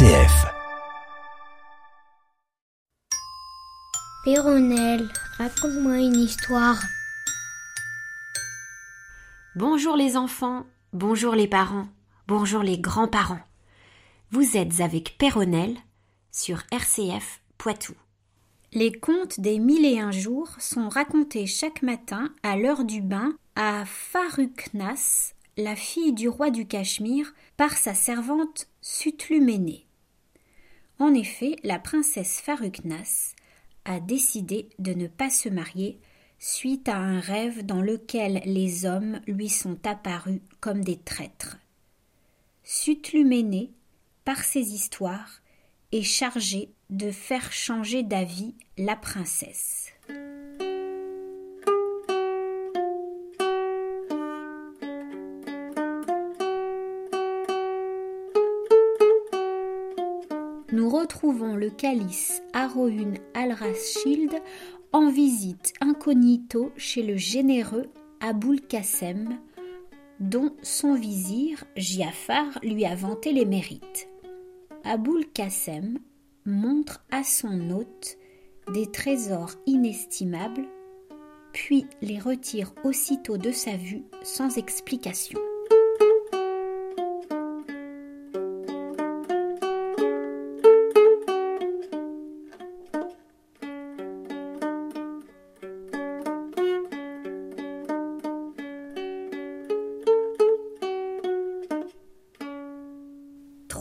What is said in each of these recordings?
RCF. Péronnelle, raconte-moi une histoire. Bonjour les enfants, bonjour les parents, bonjour les grands-parents. Vous êtes avec Péronnelle sur RCF Poitou. Les contes des mille et un jours sont racontés chaque matin à l'heure du bain à Faruknas, la fille du roi du Cachemire, par sa servante Sutluméné. En effet, la princesse Faruknas a décidé de ne pas se marier suite à un rêve dans lequel les hommes lui sont apparus comme des traîtres. Sutluméné, par ses histoires, est chargé de faire changer d'avis la princesse. Le calice Aroun al-Rashid en visite incognito chez le généreux Aboul Qassem, dont son vizir Giafar lui a vanté les mérites. Aboul Qassem montre à son hôte des trésors inestimables, puis les retire aussitôt de sa vue sans explication.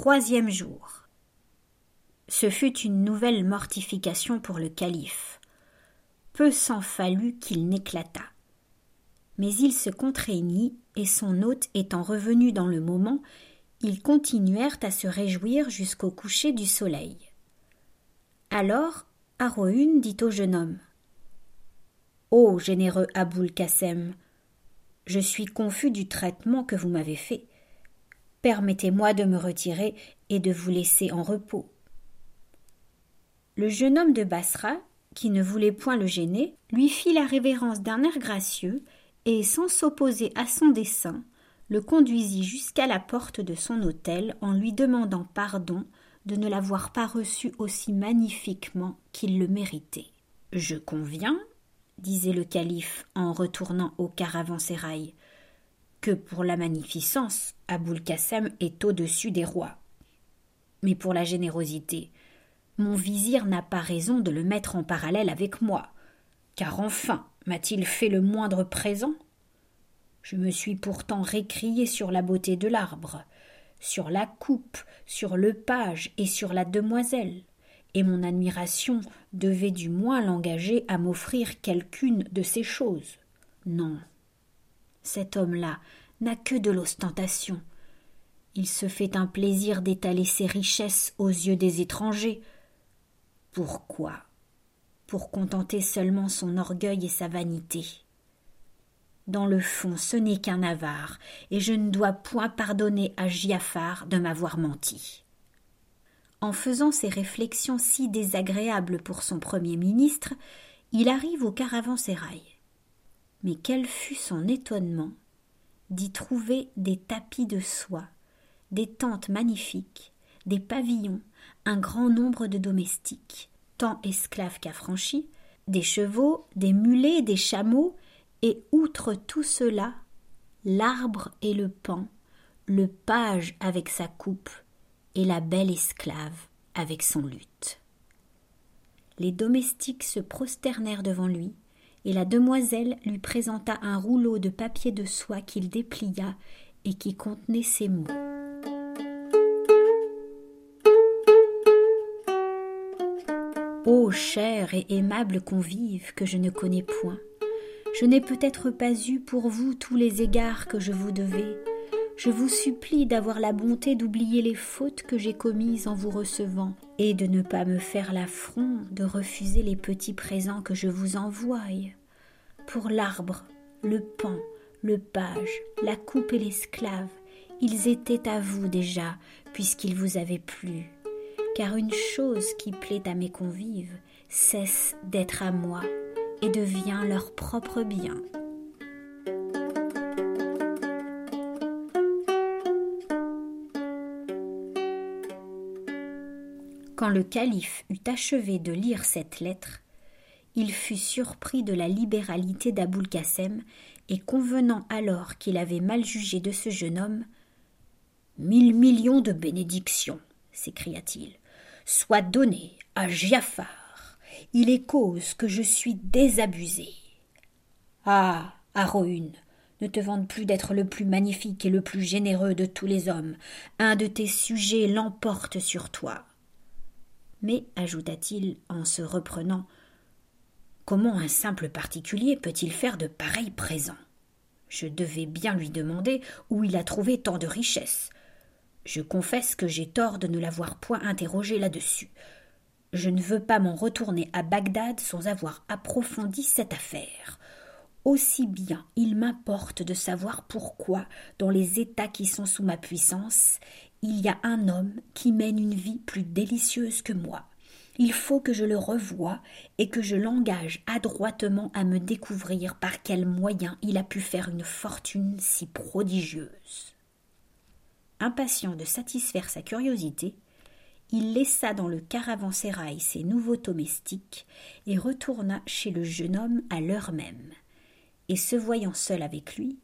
Troisième jour. Ce fut une nouvelle mortification pour le calife. Peu s'en fallut qu'il n'éclatât. Mais il se contraignit, et son hôte étant revenu dans le moment, ils continuèrent à se réjouir jusqu'au coucher du soleil. Alors Aroun dit au jeune homme Ô généreux Aboul Kassem, je suis confus du traitement que vous m'avez fait. Permettez-moi de me retirer et de vous laisser en repos. Le jeune homme de Bassra, qui ne voulait point le gêner, lui fit la révérence d'un air gracieux, et sans s'opposer à son dessein, le conduisit jusqu'à la porte de son hôtel en lui demandant pardon de ne l'avoir pas reçu aussi magnifiquement qu'il le méritait. Je conviens, disait le calife en retournant au caravansérail, que pour la magnificence, Aboul Kassem est au-dessus des rois. Mais pour la générosité, mon vizir n'a pas raison de le mettre en parallèle avec moi, car enfin m'a-t-il fait le moindre présent? Je me suis pourtant récrié sur la beauté de l'arbre, sur la coupe, sur le page et sur la demoiselle, et mon admiration devait du moins l'engager à m'offrir quelqu'une de ces choses. Non. Cet homme-là n'a que de l'ostentation. Il se fait un plaisir d'étaler ses richesses aux yeux des étrangers. Pourquoi? Pour contenter seulement son orgueil et sa vanité. Dans le fond, ce n'est qu'un avare, et je ne dois point pardonner à Giafar de m'avoir menti. En faisant ces réflexions si désagréables pour son premier ministre, il arrive au caravansérail. Mais quel fut son étonnement d'y trouver des tapis de soie, des tentes magnifiques, des pavillons, un grand nombre de domestiques, tant esclaves qu'affranchis, des chevaux, des mulets, des chameaux, et outre tout cela, l'arbre et le pan, le page avec sa coupe, et la belle esclave avec son luth. Les domestiques se prosternèrent devant lui, et la demoiselle lui présenta un rouleau de papier de soie qu'il déplia et qui contenait ces mots. Ô cher et aimable convive que je ne connais point, je n'ai peut-être pas eu pour vous tous les égards que je vous devais. Je vous supplie d'avoir la bonté d'oublier les fautes que j'ai commises en vous recevant, et de ne pas me faire l'affront de refuser les petits présents que je vous envoie. Pour l'arbre, le pan, le page, la coupe et l'esclave, ils étaient à vous déjà, puisqu'ils vous avaient plu car une chose qui plaît à mes convives cesse d'être à moi et devient leur propre bien. Quand le calife eut achevé de lire cette lettre, il fut surpris de la libéralité d'Aboul Kassem et convenant alors qu'il avait mal jugé de ce jeune homme, Mille millions de bénédictions, s'écria-t-il, soient donnés à Giafar. Il est cause que je suis désabusé. Ah, Aroun, ne te vante plus d'être le plus magnifique et le plus généreux de tous les hommes. Un de tes sujets l'emporte sur toi. Mais, ajouta-t-il en se reprenant, comment un simple particulier peut-il faire de pareils présents? Je devais bien lui demander où il a trouvé tant de richesses. Je confesse que j'ai tort de ne l'avoir point interrogé là-dessus. Je ne veux pas m'en retourner à Bagdad sans avoir approfondi cette affaire aussi bien il m'importe de savoir pourquoi, dans les États qui sont sous ma puissance, il y a un homme qui mène une vie plus délicieuse que moi. Il faut que je le revoie et que je l'engage adroitement à me découvrir par quels moyens il a pu faire une fortune si prodigieuse. Impatient de satisfaire sa curiosité, il laissa dans le caravansérail ses nouveaux domestiques et retourna chez le jeune homme à l'heure même et se voyant seul avec lui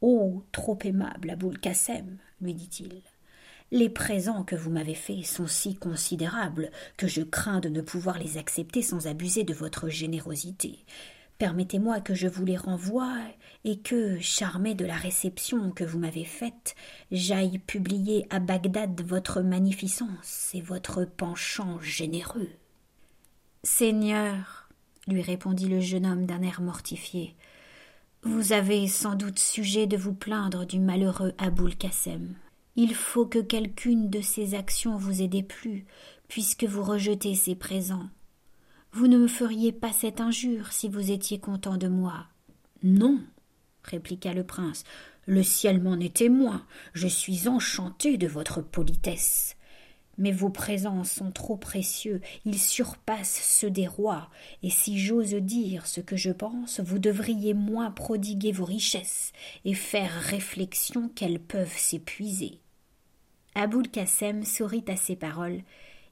Oh, trop aimable Aboul Kassem, lui dit-il. Les présents que vous m'avez faits sont si considérables que je crains de ne pouvoir les accepter sans abuser de votre générosité. Permettez-moi que je vous les renvoie et que, charmé de la réception que vous m'avez faite, j'aille publier à Bagdad votre magnificence et votre penchant généreux. Seigneur, lui répondit le jeune homme d'un air mortifié, vous avez sans doute sujet de vous plaindre du malheureux Aboul Kassem. Il faut que quelqu'une de ses actions vous ait déplu, puisque vous rejetez ses présents. Vous ne me feriez pas cette injure si vous étiez content de moi. Non, répliqua le prince. Le ciel m'en est témoin. Je suis enchanté de votre politesse. Mais vos présents sont trop précieux, ils surpassent ceux des rois, et si j'ose dire ce que je pense, vous devriez moins prodiguer vos richesses et faire réflexion qu'elles peuvent s'épuiser. Aboul Kassem sourit à ces paroles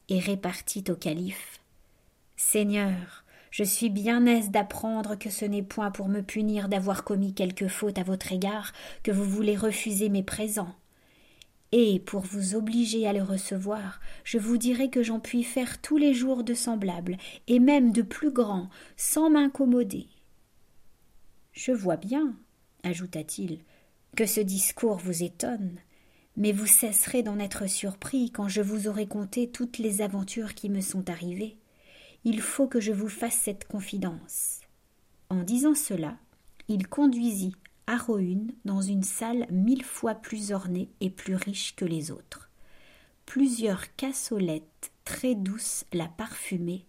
et répartit au calife Seigneur, je suis bien aise d'apprendre que ce n'est point pour me punir d'avoir commis quelque faute à votre égard que vous voulez refuser mes présents. Et pour vous obliger à le recevoir, je vous dirai que j'en puis faire tous les jours de semblables, et même de plus grands, sans m'incommoder. Je vois bien, ajouta-t-il, que ce discours vous étonne, mais vous cesserez d'en être surpris quand je vous aurai conté toutes les aventures qui me sont arrivées. Il faut que je vous fasse cette confidence. En disant cela, il conduisit Aroun dans une salle mille fois plus ornée et plus riche que les autres. Plusieurs cassolettes très douces la parfumaient,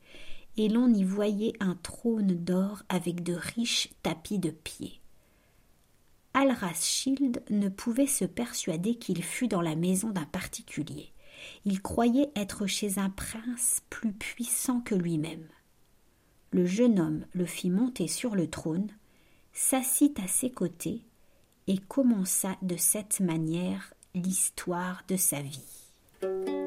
et l'on y voyait un trône d'or avec de riches tapis de pied. Al-Raschild ne pouvait se persuader qu'il fût dans la maison d'un particulier. Il croyait être chez un prince plus puissant que lui-même. Le jeune homme le fit monter sur le trône, s'assit à ses côtés et commença de cette manière l'histoire de sa vie.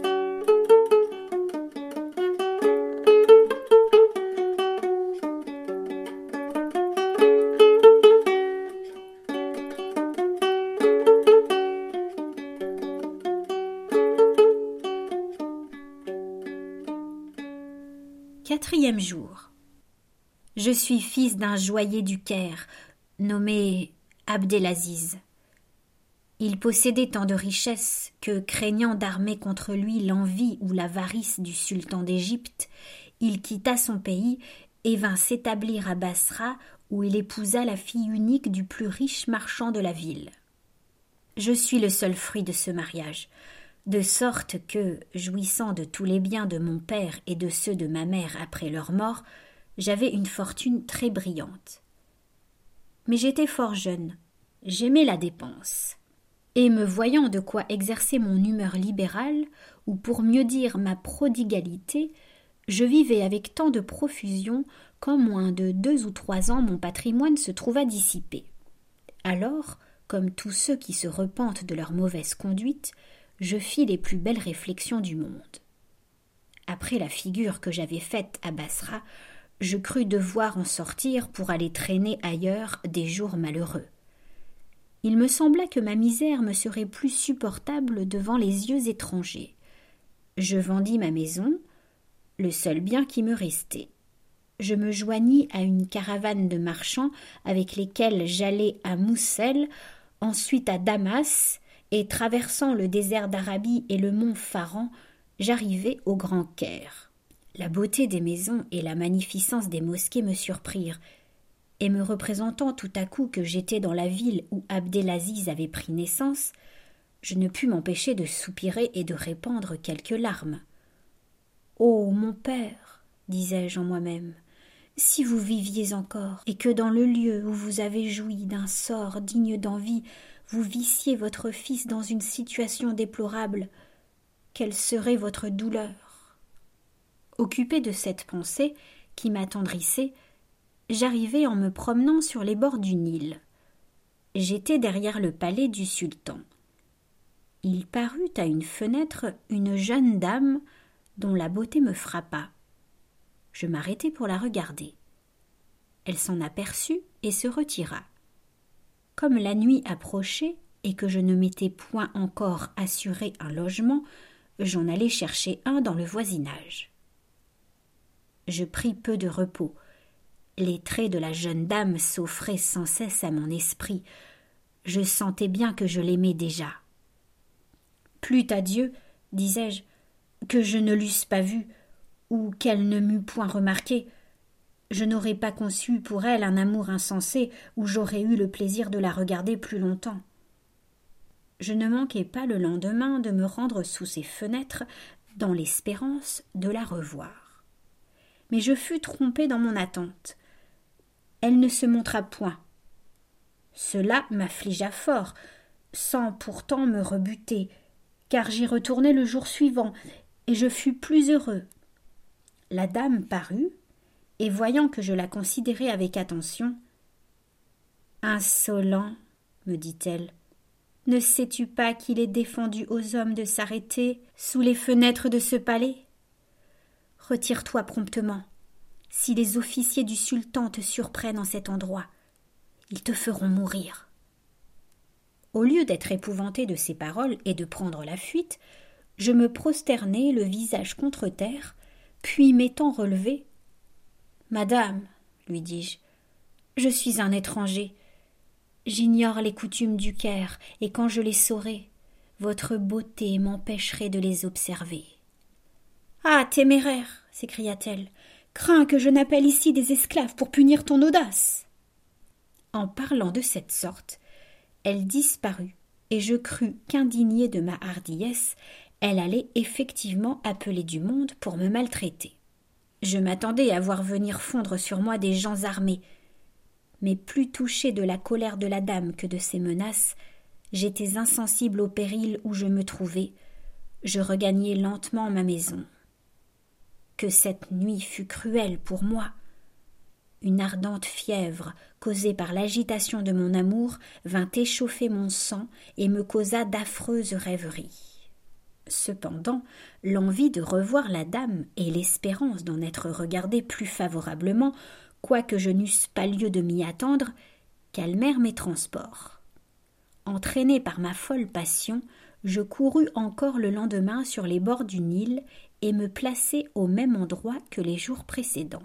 Jour. Je suis fils d'un joaillier du Caire, nommé Abdelaziz. Il possédait tant de richesses que, craignant d'armer contre lui l'envie ou l'avarice du sultan d'Égypte, il quitta son pays et vint s'établir à Bassra, où il épousa la fille unique du plus riche marchand de la ville. Je suis le seul fruit de ce mariage, de sorte que, jouissant de tous les biens de mon père et de ceux de ma mère après leur mort, j'avais une fortune très brillante. Mais j'étais fort jeune, j'aimais la dépense. Et me voyant de quoi exercer mon humeur libérale, ou pour mieux dire ma prodigalité, je vivais avec tant de profusion qu'en moins de deux ou trois ans mon patrimoine se trouva dissipé. Alors, comme tous ceux qui se repentent de leur mauvaise conduite, je fis les plus belles réflexions du monde. Après la figure que j'avais faite à Bassra, je crus devoir en sortir pour aller traîner ailleurs des jours malheureux. Il me sembla que ma misère me serait plus supportable devant les yeux étrangers. Je vendis ma maison, le seul bien qui me restait. Je me joignis à une caravane de marchands avec lesquels j'allai à Moussel, ensuite à Damas, et traversant le désert d'Arabie et le mont Pharan, j'arrivai au Grand Caire. La beauté des maisons et la magnificence des mosquées me surprirent, et me représentant tout à coup que j'étais dans la ville où Abdelaziz avait pris naissance, je ne pus m'empêcher de soupirer et de répandre quelques larmes. Oh. Mon père, disais-je en moi-même, si vous viviez encore, et que dans le lieu où vous avez joui d'un sort digne d'envie, vous vissiez votre fils dans une situation déplorable, quelle serait votre douleur? Occupé de cette pensée qui m'attendrissait, j'arrivai en me promenant sur les bords du Nil. J'étais derrière le palais du sultan. Il parut à une fenêtre une jeune dame dont la beauté me frappa. Je m'arrêtai pour la regarder. Elle s'en aperçut et se retira. Comme la nuit approchait et que je ne m'étais point encore assuré un logement, j'en allai chercher un dans le voisinage. Je pris peu de repos. Les traits de la jeune dame s'offraient sans cesse à mon esprit. Je sentais bien que je l'aimais déjà. Plût à Dieu, disais-je, que je ne l'eusse pas vue, ou qu'elle ne m'eût point remarqué, je n'aurais pas conçu pour elle un amour insensé où j'aurais eu le plaisir de la regarder plus longtemps. Je ne manquai pas le lendemain de me rendre sous ses fenêtres dans l'espérance de la revoir. Mais je fus trompé dans mon attente. Elle ne se montra point. Cela m'affligea fort, sans pourtant me rebuter, car j'y retournai le jour suivant, et je fus plus heureux. La dame parut, et voyant que je la considérais avec attention Insolent, me dit-elle, ne sais-tu pas qu'il est défendu aux hommes de s'arrêter sous les fenêtres de ce palais? Retire-toi promptement. Si les officiers du sultan te surprennent en cet endroit, ils te feront mourir. Au lieu d'être épouvanté de ces paroles et de prendre la fuite, je me prosternai le visage contre terre, puis m'étant relevé, Madame, lui dis-je, je suis un étranger. J'ignore les coutumes du Caire, et quand je les saurai, votre beauté m'empêcherait de les observer. Ah. Téméraire. s'écria t-elle. Crains que je n'appelle ici des esclaves pour punir ton audace. En parlant de cette sorte, elle disparut, et je crus qu'indignée de ma hardiesse, elle allait effectivement appeler du monde pour me maltraiter. Je m'attendais à voir venir fondre sur moi des gens armés. Mais plus touché de la colère de la dame que de ses menaces, j'étais insensible au péril où je me trouvais. Je regagnai lentement ma maison. Que cette nuit fut cruelle pour moi. Une ardente fièvre, causée par l'agitation de mon amour, vint échauffer mon sang et me causa d'affreuses rêveries. Cependant, l'envie de revoir la dame et l'espérance d'en être regardée plus favorablement, quoique je n'eusse pas lieu de m'y attendre, calmèrent mes transports. Entraîné par ma folle passion, je courus encore le lendemain sur les bords du Nil et me plaçai au même endroit que les jours précédents.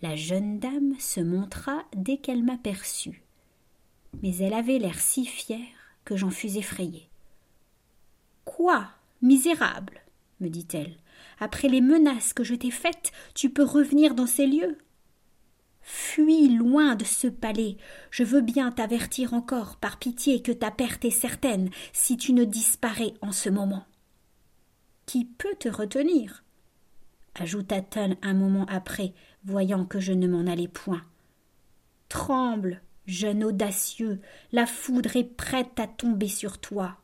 La jeune dame se montra dès qu'elle m'aperçut, mais elle avait l'air si fière que j'en fus effrayé. Quoi Misérable me dit-elle. Après les menaces que je t'ai faites, tu peux revenir dans ces lieux? Fuis loin de ce palais. Je veux bien t'avertir encore, par pitié, que ta perte est certaine si tu ne disparais en ce moment. Qui peut te retenir? ajouta-t-elle un moment après, voyant que je ne m'en allais point. Tremble, jeune audacieux, la foudre est prête à tomber sur toi.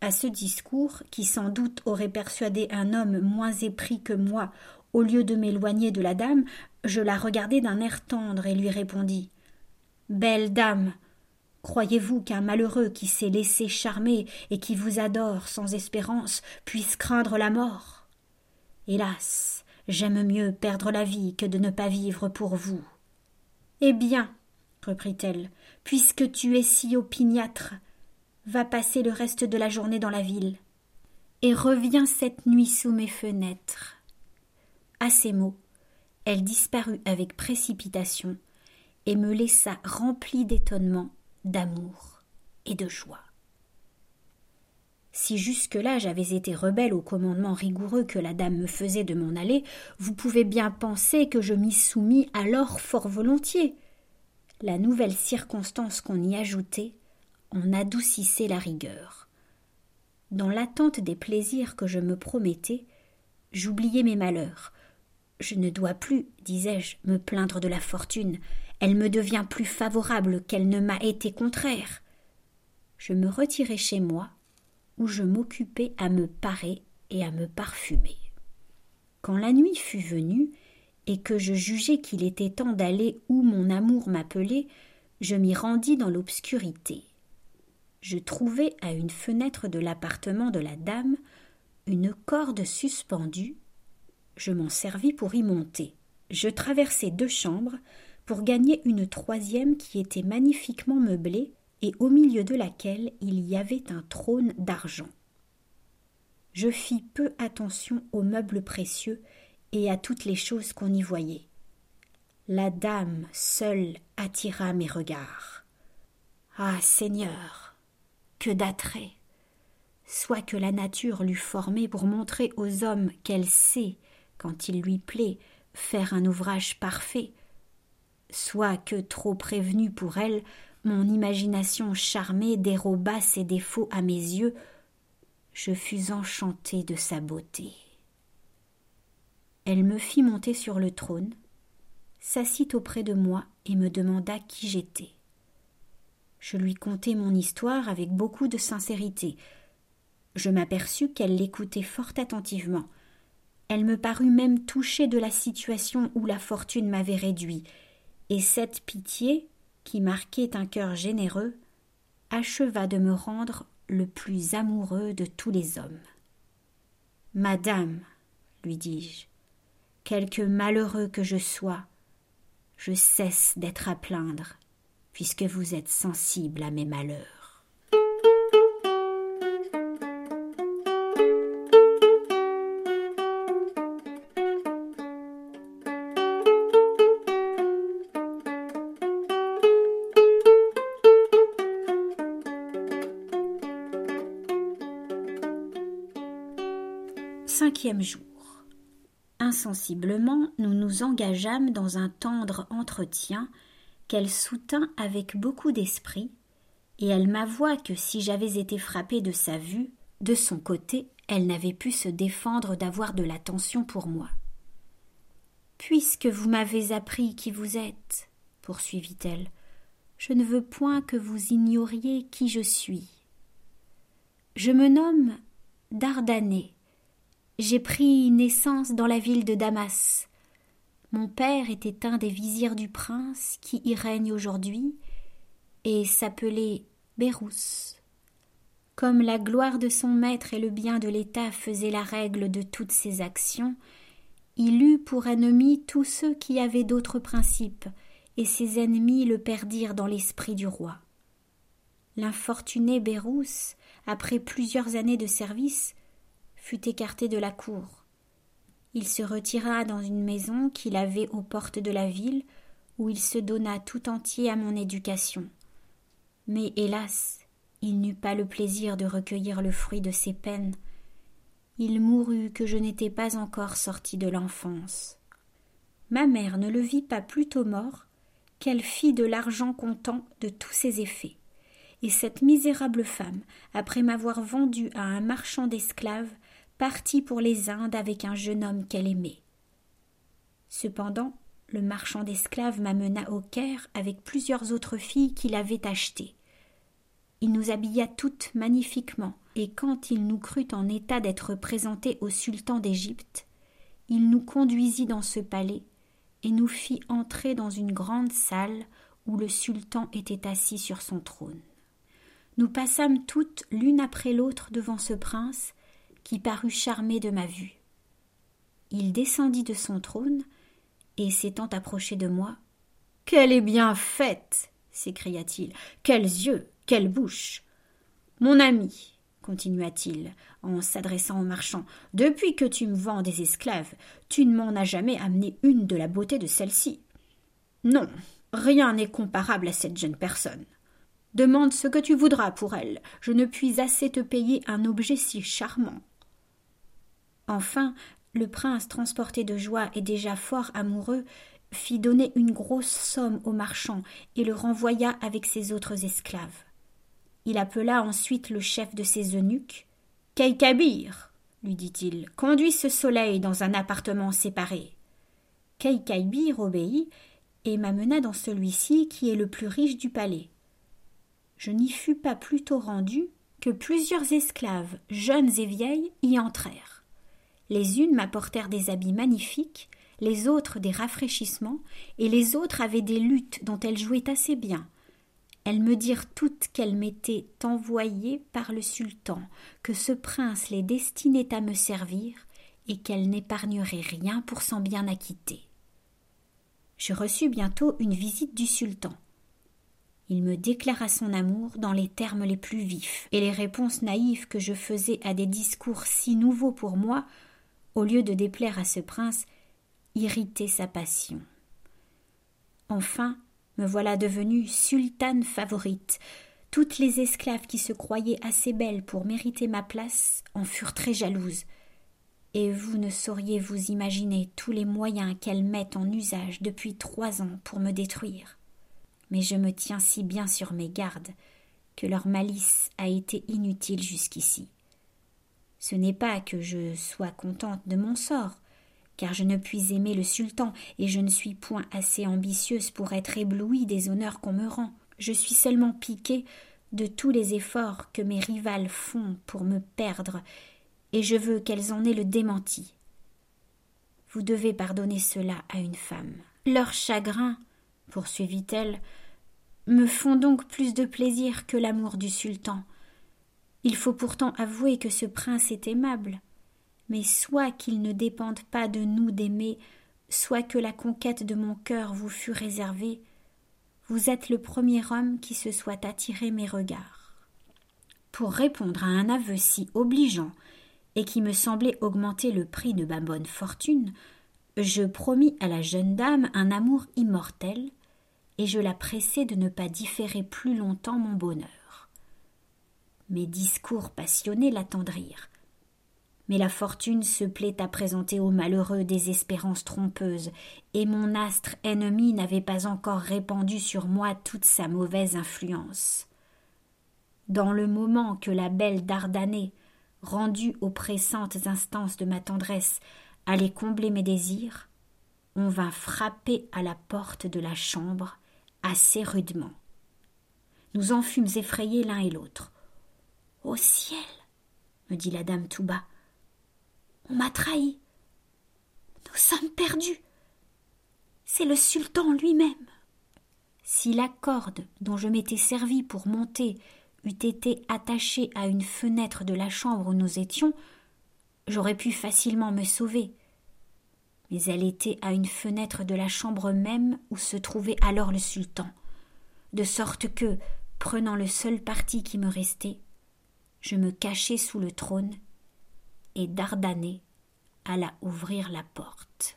À ce discours, qui sans doute aurait persuadé un homme moins épris que moi, au lieu de m'éloigner de la dame, je la regardai d'un air tendre et lui répondis Belle dame, Croyez-vous qu'un malheureux qui s'est laissé charmer et qui vous adore sans espérance puisse craindre la mort? Hélas, j'aime mieux perdre la vie que de ne pas vivre pour vous. Eh bien, reprit-elle, puisque tu es si opiniâtre, va passer le reste de la journée dans la ville, et reviens cette nuit sous mes fenêtres. À ces mots, elle disparut avec précipitation et me laissa rempli d'étonnement, d'amour et de joie. Si jusque-là j'avais été rebelle au commandement rigoureux que la dame me faisait de m'en aller, vous pouvez bien penser que je m'y soumis alors fort volontiers. La nouvelle circonstance qu'on y ajoutait en adoucissait la rigueur. Dans l'attente des plaisirs que je me promettais, j'oubliais mes malheurs. Je ne dois plus, disais-je, me plaindre de la fortune. Elle me devient plus favorable qu'elle ne m'a été contraire. Je me retirai chez moi, où je m'occupais à me parer et à me parfumer. Quand la nuit fut venue, et que je jugeai qu'il était temps d'aller où mon amour m'appelait, je m'y rendis dans l'obscurité. Je trouvai à une fenêtre de l'appartement de la dame une corde suspendue. Je m'en servis pour y monter. Je traversai deux chambres pour gagner une troisième qui était magnifiquement meublée et au milieu de laquelle il y avait un trône d'argent. Je fis peu attention aux meubles précieux et à toutes les choses qu'on y voyait. La dame seule attira mes regards. Ah. Seigneur. Que d'attrait. Soit que la nature l'eût formée pour montrer aux hommes qu'elle sait, quand il lui plaît, faire un ouvrage parfait, soit que, trop prévenue pour elle, mon imagination charmée déroba ses défauts à mes yeux, je fus enchantée de sa beauté. Elle me fit monter sur le trône, s'assit auprès de moi et me demanda qui j'étais. Je lui contai mon histoire avec beaucoup de sincérité. Je m'aperçus qu'elle l'écoutait fort attentivement. Elle me parut même touchée de la situation où la fortune m'avait réduit, et cette pitié, qui marquait un cœur généreux, acheva de me rendre le plus amoureux de tous les hommes. Madame, lui dis-je, quelque malheureux que je sois, je cesse d'être à plaindre, puisque vous êtes sensible à mes malheurs. Cinquième jour. Insensiblement, nous nous engageâmes dans un tendre entretien qu'elle soutint avec beaucoup d'esprit, et elle m'avoua que si j'avais été frappé de sa vue, de son côté, elle n'avait pu se défendre d'avoir de l'attention pour moi. Puisque vous m'avez appris qui vous êtes, poursuivit-elle, je ne veux point que vous ignoriez qui je suis. Je me nomme Dardanée, j'ai pris naissance dans la ville de Damas. Mon père était un des vizirs du prince qui y règne aujourd'hui, et s'appelait Bérousse. Comme la gloire de son maître et le bien de l'État faisaient la règle de toutes ses actions, il eut pour ennemis tous ceux qui avaient d'autres principes, et ses ennemis le perdirent dans l'esprit du roi. L'infortuné Bérousse, après plusieurs années de service, fut écarté de la cour. Il se retira dans une maison qu'il avait aux portes de la ville, où il se donna tout entier à mon éducation. Mais hélas, il n'eut pas le plaisir de recueillir le fruit de ses peines. Il mourut que je n'étais pas encore sorti de l'enfance. Ma mère ne le vit pas plutôt mort qu'elle fit de l'argent comptant de tous ses effets. Et cette misérable femme, après m'avoir vendu à un marchand d'esclaves, partit pour les Indes avec un jeune homme qu'elle aimait. Cependant, le marchand d'esclaves m'amena au Caire avec plusieurs autres filles qu'il avait achetées. Il nous habilla toutes magnifiquement, et quand il nous crut en état d'être présentés au sultan d'Égypte, il nous conduisit dans ce palais et nous fit entrer dans une grande salle où le sultan était assis sur son trône. Nous passâmes toutes l'une après l'autre devant ce prince qui parut charmé de ma vue. Il descendit de son trône et s'étant approché de moi. Qu'elle est bien faite s'écria-t-il. Quels yeux, quelle bouche. Mon ami, continua-t-il, en s'adressant au marchand, depuis que tu me vends des esclaves, tu ne m'en as jamais amené une de la beauté de celle-ci. Non, rien n'est comparable à cette jeune personne. Demande ce que tu voudras pour elle, je ne puis assez te payer un objet si charmant. Enfin, le prince, transporté de joie et déjà fort amoureux, fit donner une grosse somme au marchand et le renvoya avec ses autres esclaves. Il appela ensuite le chef de ses eunuques. Keikabir, lui dit-il, conduis ce soleil dans un appartement séparé. Keikabir obéit et m'amena dans celui-ci qui est le plus riche du palais. Je n'y fus pas plus tôt rendu que plusieurs esclaves, jeunes et vieilles, y entrèrent. Les unes m'apportèrent des habits magnifiques, les autres des rafraîchissements, et les autres avaient des luttes dont elles jouaient assez bien. Elles me dirent toutes qu'elles m'étaient envoyées par le sultan, que ce prince les destinait à me servir, et qu'elles n'épargneraient rien pour s'en bien acquitter. Je reçus bientôt une visite du sultan. Il me déclara son amour dans les termes les plus vifs, et les réponses naïves que je faisais à des discours si nouveaux pour moi, au lieu de déplaire à ce prince, irriter sa passion. Enfin, me voilà devenue sultane favorite. Toutes les esclaves qui se croyaient assez belles pour mériter ma place en furent très jalouses. Et vous ne sauriez vous imaginer tous les moyens qu'elles mettent en usage depuis trois ans pour me détruire. Mais je me tiens si bien sur mes gardes que leur malice a été inutile jusqu'ici. Ce n'est pas que je sois contente de mon sort, car je ne puis aimer le sultan, et je ne suis point assez ambitieuse pour être éblouie des honneurs qu'on me rend. Je suis seulement piquée de tous les efforts que mes rivales font pour me perdre, et je veux qu'elles en aient le démenti. Vous devez pardonner cela à une femme. Leurs chagrins, poursuivit-elle, me font donc plus de plaisir que l'amour du sultan. Il faut pourtant avouer que ce prince est aimable mais soit qu'il ne dépende pas de nous d'aimer, soit que la conquête de mon cœur vous fût réservée, vous êtes le premier homme qui se soit attiré mes regards. Pour répondre à un aveu si obligeant et qui me semblait augmenter le prix de ma bonne fortune, je promis à la jeune dame un amour immortel, et je la pressai de ne pas différer plus longtemps mon bonheur. Mes discours passionnés l'attendrirent mais la fortune se plaît à présenter aux malheureux des espérances trompeuses, et mon astre ennemi n'avait pas encore répandu sur moi toute sa mauvaise influence. Dans le moment que la belle Dardanée, rendue aux pressantes instances de ma tendresse, allait combler mes désirs, on vint frapper à la porte de la chambre assez rudement. Nous en fûmes effrayés l'un et l'autre. Au ciel me dit la dame tout bas. On m'a trahi. Nous sommes perdus. C'est le sultan lui-même. Si la corde dont je m'étais servi pour monter eût été attachée à une fenêtre de la chambre où nous étions, j'aurais pu facilement me sauver. Mais elle était à une fenêtre de la chambre même où se trouvait alors le sultan, de sorte que, prenant le seul parti qui me restait, je me cachai sous le trône et Dardanée alla ouvrir la porte.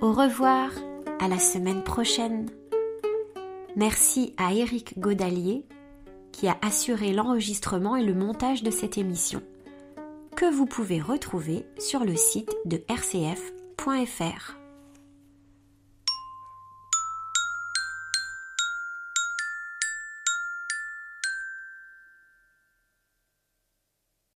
Au revoir, à la semaine prochaine. Merci à Éric Godalier qui a assuré l'enregistrement et le montage de cette émission, que vous pouvez retrouver sur le site de rcf.fr.